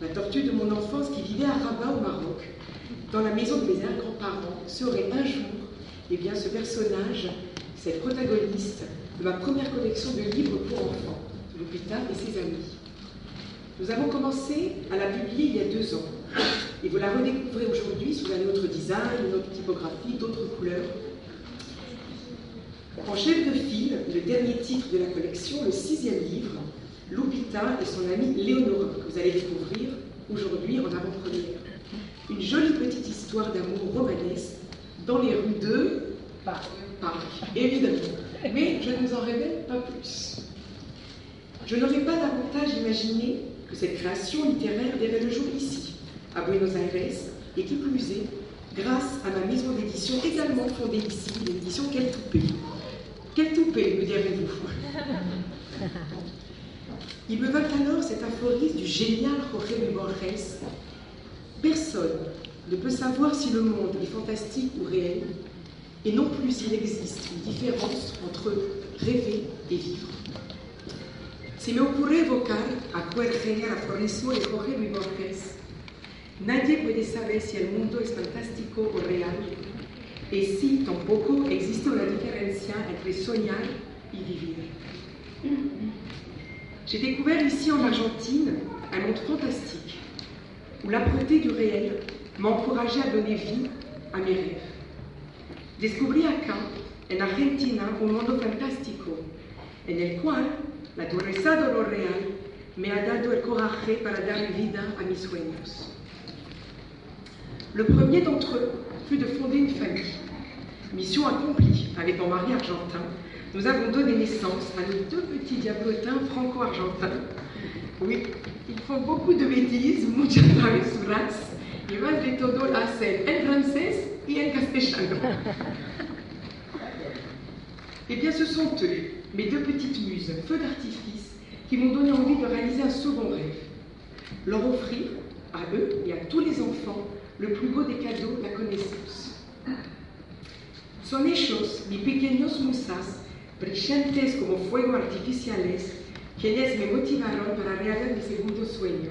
la tortue de mon enfance qui vivait à Rabat au Maroc, dans la maison de mes grands-parents, serait un jour eh bien, ce personnage, cette protagoniste de ma première collection de livres pour enfants, Lupita et ses amis. Nous avons commencé à la publier il y a deux ans, et vous la redécouvrez aujourd'hui sous un autre design, une autre typographie, d'autres couleurs. En chef de file, le dernier titre de la collection, le sixième livre, Et son amie Léonora, que vous allez découvrir aujourd'hui en avant-première. Une jolie petite histoire d'amour romanesque dans les rues de Paris, évidemment. Mais je ne vous en révèle pas plus. Je n'aurais pas davantage imaginé que cette création littéraire verrait le jour ici, à Buenos Aires, et qui plus est, grâce à ma maison d'édition également fondée ici, l'édition Quel Toupé. Quel Toupé, me direz-vous Il me vint alors cet aphorisme du génial Jorge Luis Borges Personne ne peut savoir si le monde est fantastique ou réel, et non plus s'il existe une différence entre rêver et vivre. Si me ocurre evocar aquel genial aforismo de Jorge Luis Borges, nadie puede saber si el mundo es fantástico o real, et si tampoco existe una diferencia entre soñar y vivir. J'ai découvert ici en Argentine un monde fantastique, où l'âpreté du réel m'encourageait à donner vie à mes rêves. Descubrí acá, en Argentina, un mundo fantástico, en el cual la dureza de lo real me ha dado el coraje para dar vida a mis sueños. Le premier d'entre eux fut de fonder une famille. Mission accomplie avec mon mari argentin. Nous avons donné naissance à nos deux petits diablotins franco-argentins. Oui, ils font beaucoup de bêtises, muchas travesuras, y van de todo hacen en francés y en castellano. Eh bien, ce sont eux, mes deux petites muses, feu d'artifice, qui m'ont donné envie de réaliser un second rêve. Leur offrir, à eux et à tous les enfants, le plus beau des cadeaux, la connaissance. Son hechos, mis pequeños musas, brillantes como fuego artificiales, quienes me motivaron para realizar mi segundo sueño,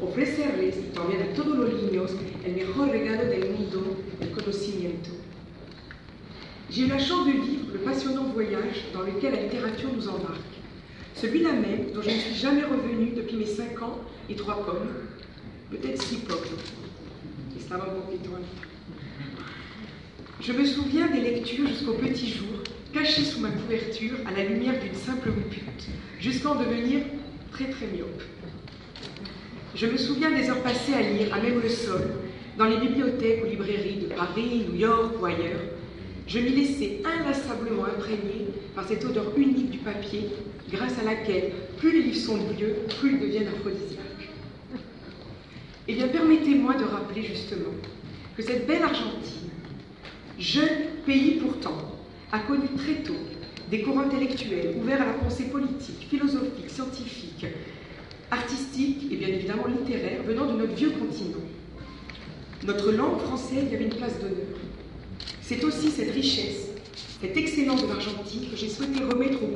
ofrecerles y también a todos los niños el mejor regalo del mundo, el conocimiento. J'ai eu la chance de vivre le passionnant voyage dans lequel la littérature nous embarque. Celui-là même dont je ne suis jamais revenue depuis mes 5 ans et 3 pommes, peut-être 6 pommes. Poquito Je me souviens des lectures jusqu'au petit jour, cachées sous ma couverture à la lumière d'une simple rupute, jusqu'à en devenir très très myope. Je me souviens des heures passées à lire, à même le sol, dans les bibliothèques ou librairies de Paris, New York ou ailleurs. Je m'y laissais inlassablement imprégner par cette odeur unique du papier, grâce à laquelle plus les livres sont vieux, plus ils deviennent aphrodisiaques. Eh bien, permettez-moi de rappeler justement que cette belle Argentine, jeune pays pourtant, a connu très tôt des courants intellectuels ouverts à la pensée politique, philosophique, scientifique, artistique et bien évidemment littéraire venant de notre vieux continent. Notre langue française y avait une place d'honneur. C'est aussi cette richesse, cette excellence de l'Argentine que j'ai souhaité remettre au bout